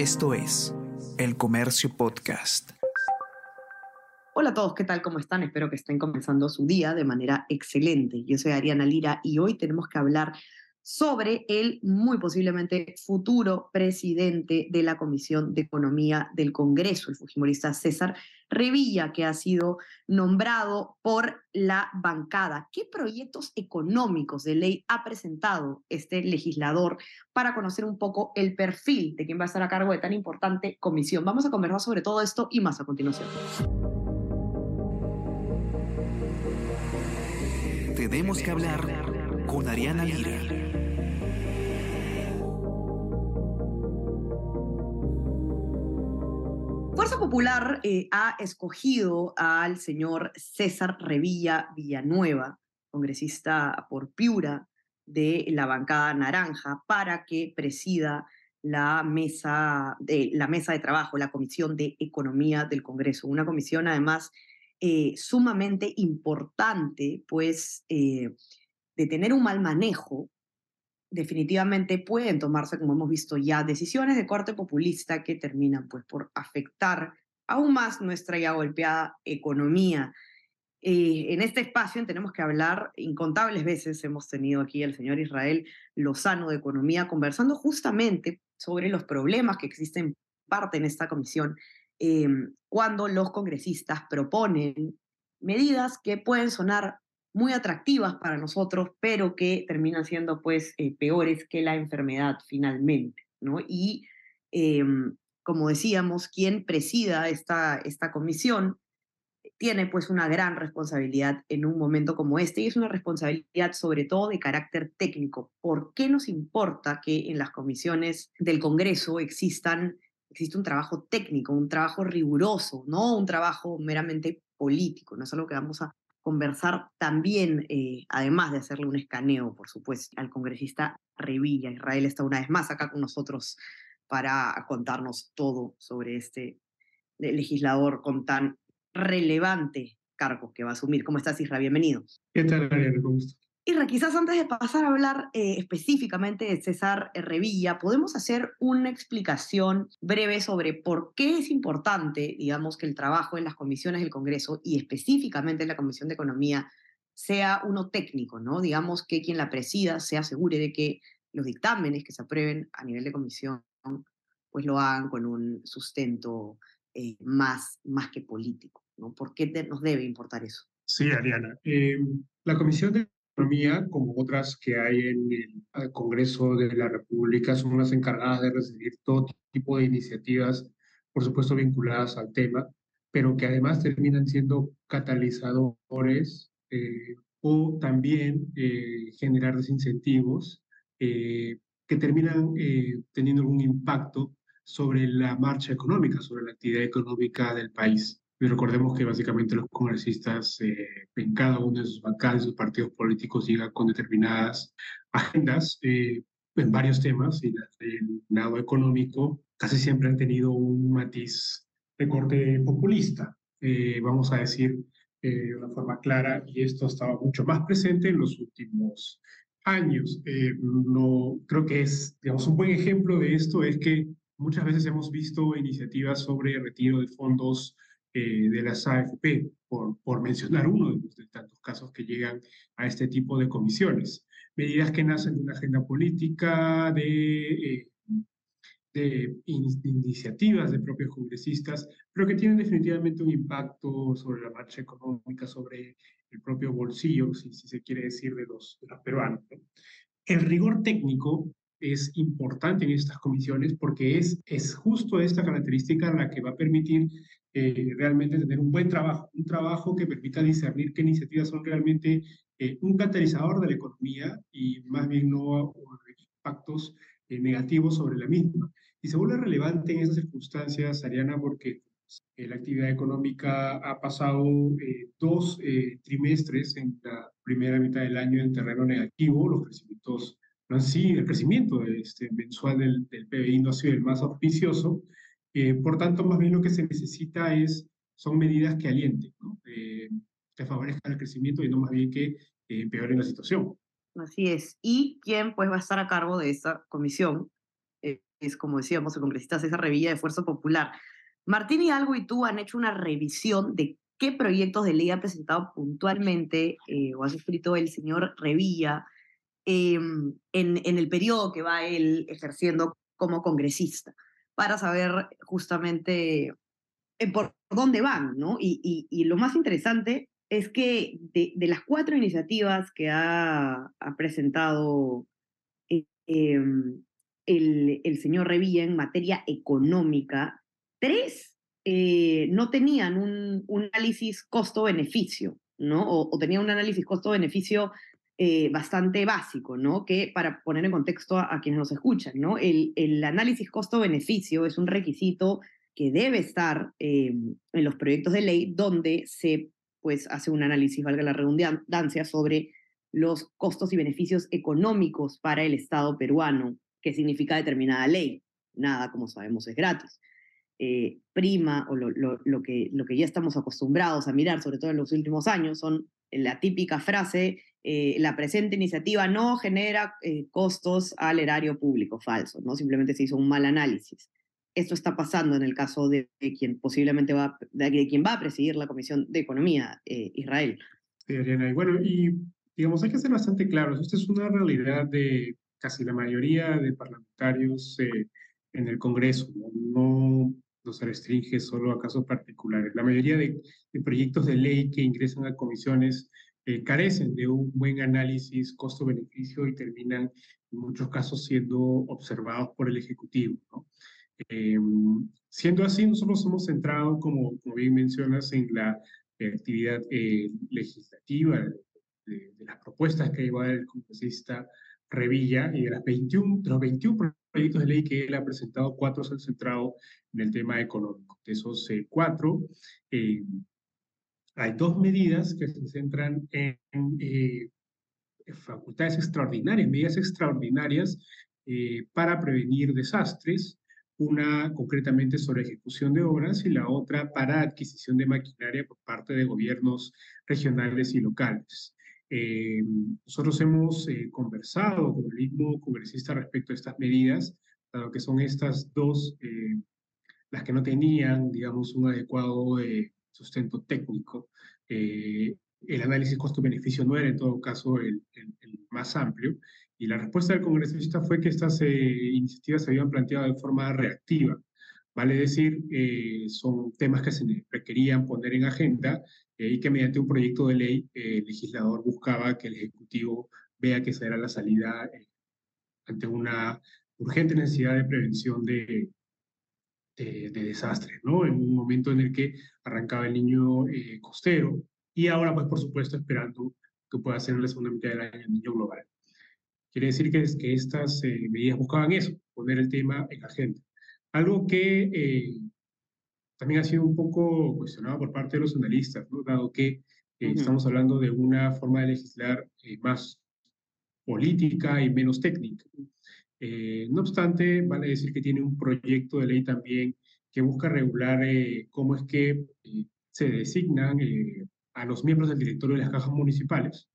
Esto es El Comercio Podcast. Hola a todos, ¿qué tal? ¿Cómo están? Espero que estén comenzando su día de manera excelente. Yo soy Ariana Lira y hoy tenemos que hablar sobre el muy posiblemente futuro presidente de la Comisión de Economía del Congreso, el fujimorista César Revilla, que ha sido nombrado por la bancada. ¿Qué proyectos económicos de ley ha presentado este legislador para conocer un poco el perfil de quien va a estar a cargo de tan importante comisión? Vamos a conversar sobre todo esto y más a continuación. Tenemos que hablar con Ariana Lira. Fuerza Popular eh, ha escogido al señor César Revilla Villanueva, congresista por Piura de la bancada naranja, para que presida la mesa de, la mesa de trabajo, la Comisión de Economía del Congreso. Una comisión además eh, sumamente importante, pues eh, de tener un mal manejo definitivamente pueden tomarse, como hemos visto ya, decisiones de corte populista que terminan pues por afectar aún más nuestra ya golpeada economía. Eh, en este espacio tenemos que hablar, incontables veces hemos tenido aquí al señor Israel Lozano de Economía conversando justamente sobre los problemas que existen parte en esta comisión eh, cuando los congresistas proponen medidas que pueden sonar muy atractivas para nosotros, pero que terminan siendo pues eh, peores que la enfermedad finalmente, ¿no? Y em, como decíamos, quien presida esta, esta comisión tiene pues una gran responsabilidad en un momento como este y es una responsabilidad sobre todo de carácter técnico. ¿Por qué nos importa que en las comisiones del Congreso existan existe un trabajo técnico, un trabajo riguroso, no un trabajo meramente político, no es algo que vamos a conversar también, eh, además de hacerle un escaneo, por supuesto, al congresista Revilla. Israel está una vez más acá con nosotros para contarnos todo sobre este legislador con tan relevante cargo que va a asumir. ¿Cómo estás, Israel? Bienvenido. ¿Qué tal, Ariel? Con gusto. Irra, quizás antes de pasar a hablar eh, específicamente de César Revilla, podemos hacer una explicación breve sobre por qué es importante, digamos, que el trabajo en las comisiones del Congreso y específicamente en la Comisión de Economía sea uno técnico, ¿no? Digamos que quien la presida se asegure de que los dictámenes que se aprueben a nivel de comisión pues lo hagan con un sustento eh, más, más que político, ¿no? ¿Por qué nos debe importar eso? Sí, Ariana. Eh, la Comisión de Economía, como otras que hay en el Congreso de la República, son las encargadas de recibir todo tipo de iniciativas, por supuesto vinculadas al tema, pero que además terminan siendo catalizadores eh, o también eh, generar desincentivos eh, que terminan teniendo algún impacto sobre la marcha económica, sobre la actividad económica del país. Recordemos que básicamente los congresistas eh, en cada uno de sus bancadas, sus partidos políticos, llegan con determinadas agendas eh, en varios temas y el lado económico casi siempre han tenido un matiz de corte populista, eh, vamos a decir de una forma clara, y esto estaba mucho más presente en los últimos años. no, creo que es, digamos, un buen ejemplo de esto es que muchas veces hemos visto iniciativas sobre retiro de fondos eh, de las AFP, por, por mencionar uno de, los tantos casos que llegan a este tipo de comisiones. Medidas que nacen de una agenda política, de, eh, de, iniciativas de propios congresistas, pero que tienen definitivamente un impacto sobre la marcha económica, sobre el propio bolsillo, si, si se quiere decir, de los, de los peruanos. El rigor técnico es importante en estas comisiones porque es, es justo esta característica la que va a permitir eh, realmente tener un buen trabajo, un trabajo que permita discernir qué iniciativas son realmente eh, un catalizador de la economía y más bien no impactos eh, negativos sobre la misma. Y se vuelve relevante en esas circunstancias, Ariana, porque la actividad económica ha pasado dos trimestres en la primera mitad del año en terreno negativo, los crecimientos no han el crecimiento este, mensual del, del PBI no ha sido el más auspicioso, eh, por tanto, más bien lo que se necesita es, son medidas que alienten, eh, que favorezcan el crecimiento y no más bien que eh, empeoren la situación. Así es. ¿Y quién pues va a estar a cargo de esta comisión? es, como decíamos, el congresista César Revilla de Fuerza Popular. Martín Hidalgo y tú han hecho una revisión de qué proyectos de ley ha presentado puntualmente eh, o ha escrito el señor Revilla em, en, en el periodo que va él ejerciendo como congresista, para saber justamente eh, por dónde van, ¿no? Y, lo más interesante es que de, las cuatro iniciativas que ha, presentado eh, em, el, señor Revilla en materia económica, tres eh, no tenían un, análisis costo-beneficio, ¿no? O, tenían un análisis costo-beneficio eh, bastante básico, ¿no? Que para poner en contexto a, a quienes nos escuchan, ¿no? El, el análisis costo-beneficio es un requisito que debe estar eh, en los proyectos de ley donde se pues, hace un análisis, valga la redundancia, sobre los costos y beneficios económicos para el Estado peruano, que significa determinada ley. Nada, como sabemos, es gratis. Eh, prima, o lo, lo, lo, que, lo que ya estamos acostumbrados a mirar, sobre todo en los últimos años, son la típica frase, eh, la presente iniciativa no genera eh, costos al erario público, falso, ¿no? Simplemente se hizo un mal análisis esto está pasando en el caso de, quien posiblemente va, de, quien va a presidir la Comisión de Economía, eh, Israel. Sí, Ariana. Y bueno, y digamos, hay que ser bastante claros. Esta es una realidad de casi la mayoría de parlamentarios eh, en el Congreso. ¿no? no, se restringe solo a casos particulares. La mayoría de, de proyectos de ley que ingresan a comisiones eh, carecen de un buen análisis costo-beneficio y terminan en muchos casos siendo observados por el Ejecutivo. ¿no? Eh, siendo así, nosotros hemos centrado, como, como bien mencionas, en la actividad eh, legislativa de, de, las propuestas que lleva el congresista Revilla y de, las 21, de los 21 proyectos de ley que él ha presentado, cuatro se han centrado en el tema económico. De esos eh, cuatro, eh, hay dos medidas que se centran en eh, facultades extraordinarias, medidas extraordinarias eh, para prevenir desastres una concretamente sobre ejecución de obras y la otra para adquisición de maquinaria por parte de gobiernos regionales y locales. Eh, nosotros hemos eh, conversado con el mismo congresista respecto a estas medidas, dado que son estas dos eh, las que no tenían, digamos, un adecuado eh, sustento técnico. Eh, el análisis costo-beneficio no era en todo caso el, el, el más amplio y la respuesta del congresista fue que estas eh, iniciativas se habían planteado de forma reactiva. Vale decir, eh, son temas que se requerían poner en agenda eh, y que mediante un proyecto de ley eh, el legislador buscaba que el Ejecutivo vea que esa era la salida eh, ante una urgente necesidad de prevención de, de, de, desastres, ¿no? En un momento en el que arrancaba el niño eh, costero y ahora, pues, por supuesto, esperando que pueda ser en la segunda mitad del año el niño global. Quiere decir que, que estas eh, medidas buscaban eso, poner el tema en agenda. Algo que eh, también ha sido un poco cuestionado por parte de los analistas, ¿no? dado que eh, uh -huh. estamos hablando de una forma de legislar eh, más política y menos técnica. Eh, no obstante, vale decir que tiene un proyecto de ley también que busca regular eh, cómo es que se designan a los miembros del directorio de las cajas municipales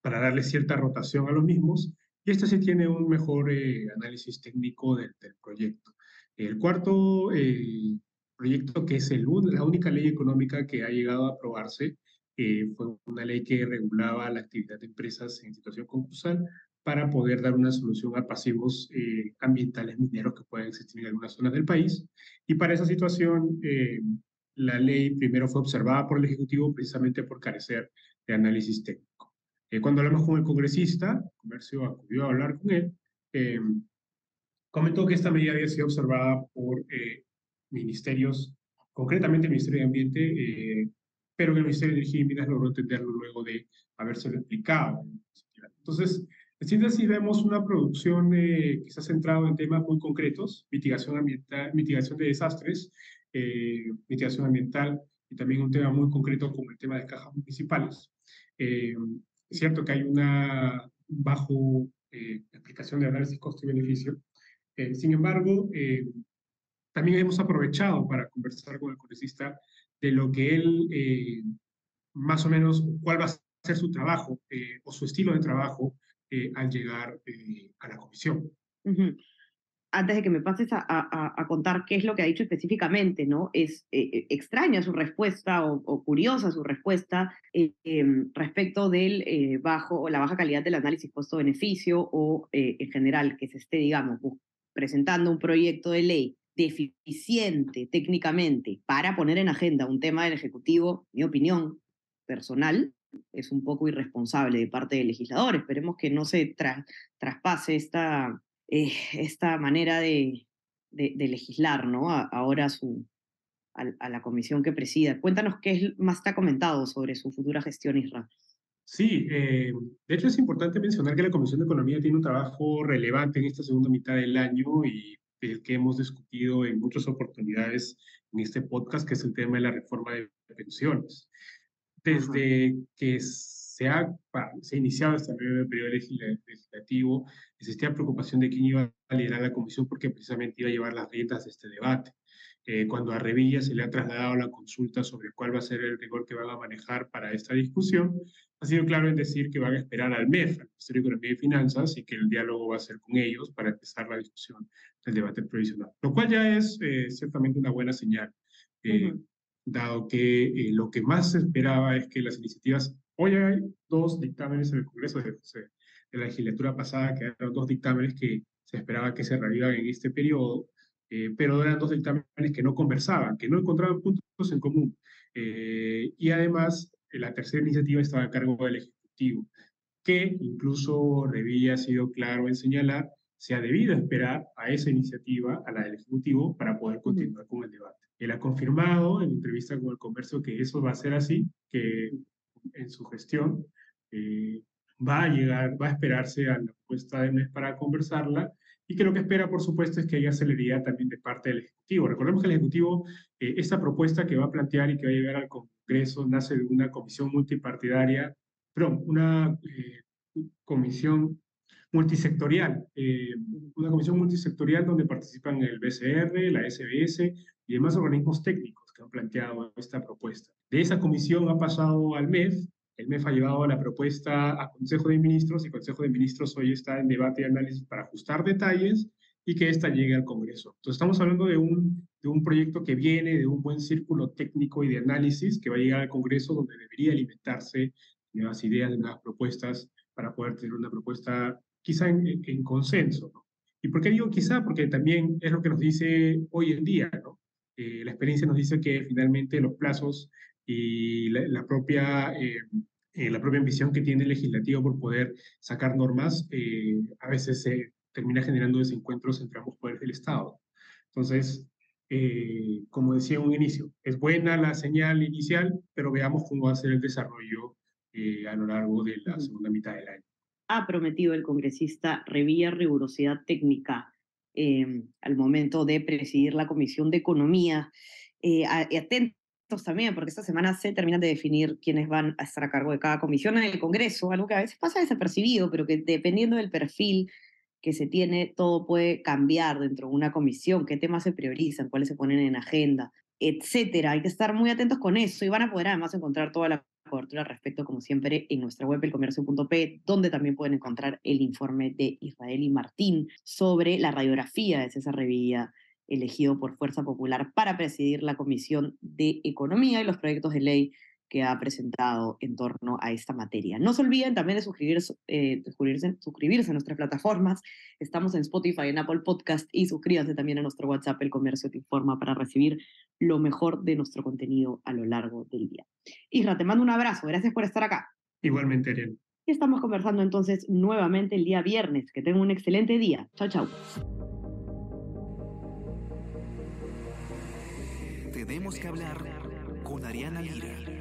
para darle cierta rotación a los mismos, y este sí tiene un mejor eh, análisis técnico del, proyecto. El cuarto eh, proyecto, que es la única ley económica que ha llegado a aprobarse, eh, fue una ley que regulaba la actividad de empresas en situación concursal para poder dar una solución a pasivos eh, ambientales mineros que pueden existir en algunas zonas del país. Y para esa situación, eh, la ley primero fue observada por el Ejecutivo precisamente por carecer de análisis técnico. Eh, cuando hablamos con el congresista, comercio acudió a hablar con él, eh, comentó que esta medida había sido observada por eh, ministerios, concretamente el Ministerio de Ambiente, eh, pero que el Ministerio de Energía y Minas logró entenderlo luego de haberse explicado. Entonces, en síntesis, vemos una producción eh, que se ha centrado en temas muy concretos, mitigación ambiental, mitigación de desastres, mitigación ambiental, y también un tema muy concreto como el tema de cajas municipales. Eh, es cierto que hay una bajo eh, aplicación de análisis costo y beneficio. Eh, sin embargo, eh, también hemos aprovechado para conversar con el congresista de lo que él, eh, más o menos, cuál va a ser su trabajo eh, o su estilo de trabajo al llegar a la comisión. Antes de que me pases a, contar qué es lo que ha dicho específicamente, ¿no? Es eh, eh, extraña su respuesta o, curiosa su respuesta eh, em, respecto del bajo o la baja calidad del análisis costo-beneficio o en general que se esté, digamos, presentando un proyecto de ley deficiente técnicamente para poner en agenda un tema del Ejecutivo, mi opinión personal, es un poco irresponsable de parte del legislador. Esperemos que no se traspase esta, eh, esta manera de, de, legislar, ¿no? ahora su, a, la comisión que presida. Cuéntanos qué más está comentado sobre su futura gestión, Isra. Sí, eh, de hecho es importante mencionar que la Comisión de Economía tiene un trabajo relevante en esta segunda mitad del año y el que hemos discutido en muchas oportunidades en este podcast, que es el tema de la reforma de pensiones. Desde que se ha, se ha iniciado este periodo legislativo, existía preocupación de quién iba a liderar la comisión porque precisamente iba a llevar las riendas de este debate. Eh, cuando a Revilla se le ha trasladado la consulta sobre cuál va a ser el rigor que van a manejar para esta discusión, ha sido claro en decir que van a esperar al MEF, al Ministerio de Economía y Finanzas, y que el diálogo va a ser con ellos para empezar la discusión del debate provisional, lo cual ya es eh, ciertamente una buena señal, eh, dado que lo que más se esperaba es que las iniciativas, hoy hay dos dictámenes en el Congreso de, de la legislatura pasada, que eran dos dictámenes que se esperaba que se revivan en este periodo, eh, pero eran dos dictámenes que no conversaban, que no encontraban puntos en común. Eh, y además, eh, la tercera iniciativa estaba a cargo del Ejecutivo, que incluso Revilla ha sido claro en señalar, se ha debido esperar a esa iniciativa, a la del Ejecutivo, para poder continuar con el debate. Él ha confirmado en entrevista con el Comercio que eso va a ser así, que en su gestión va a llegar, va a esperarse a la propuesta de mes para conversarla y que lo que espera, por supuesto, es que haya celeridad también de parte del Ejecutivo. Recordemos que el Ejecutivo, eh, esta propuesta que va a plantear y que va a llegar al Congreso, nace de una comisión multipartidaria, perdón, una eh, comisión multisectorial, eh, una comisión multisectorial donde participan el BCR, la SBS y demás organismos técnicos que han planteado esta propuesta. De esa comisión ha pasado al MEF, el MEF ha llevado la propuesta a Consejo de Ministros y Consejo de Ministros hoy está en debate y análisis para ajustar detalles y que ésta llegue al Congreso. Entonces estamos hablando de un, de un proyecto que viene de un buen círculo técnico y de análisis que va a llegar al Congreso donde debería alimentarse nuevas ideas, de nuevas propuestas para poder tener una propuesta quizá en, en consenso. ¿Y por qué digo quizá? Porque también es lo que nos dice hoy en día. ¿no? Eh, la experiencia nos dice que finalmente los plazos y la, propia, eh, eh, la propia ambición que tiene el legislativo por poder sacar normas, eh, a veces se termina generando desencuentros entre ambos poderes del Estado. Entonces, como decía en un inicio, es buena la señal inicial, pero veamos cómo va a ser el desarrollo a lo largo de la segunda mitad del año. Ha prometido el congresista Revilla rigurosidad técnica al momento de presidir la Comisión de Economía. atento también, porque esta semana se terminan de definir quiénes van a estar a cargo de cada comisión en el Congreso, algo que a veces pasa desapercibido, pero que dependiendo del perfil que se tiene, todo puede cambiar dentro de una comisión, qué temas se priorizan, cuáles se ponen en agenda, etcétera. Hay que estar muy atentos con eso y van a poder además encontrar toda la cobertura al respecto, como siempre, en nuestra web, elcomercio.p, donde también pueden encontrar el informe de Israel y Martín sobre la radiografía de César Revilla elegido por Fuerza Popular para presidir la Comisión de Economía y los proyectos de ley que ha presentado en torno a esta materia. No se olviden también de suscribirse, eh, suscribirse, suscribirse, a nuestras plataformas. Estamos en Spotify, en Apple Podcast y suscríbanse también a nuestro WhatsApp, El Comercio Te Informa, para recibir lo mejor de nuestro contenido a lo largo del día. Isra, te mando un abrazo. Gracias por estar acá. Igualmente, Ariel. Y estamos conversando entonces nuevamente el día viernes. Que tengan un excelente día. Chao, chao. Tenemos que hablar con Ariana Lira.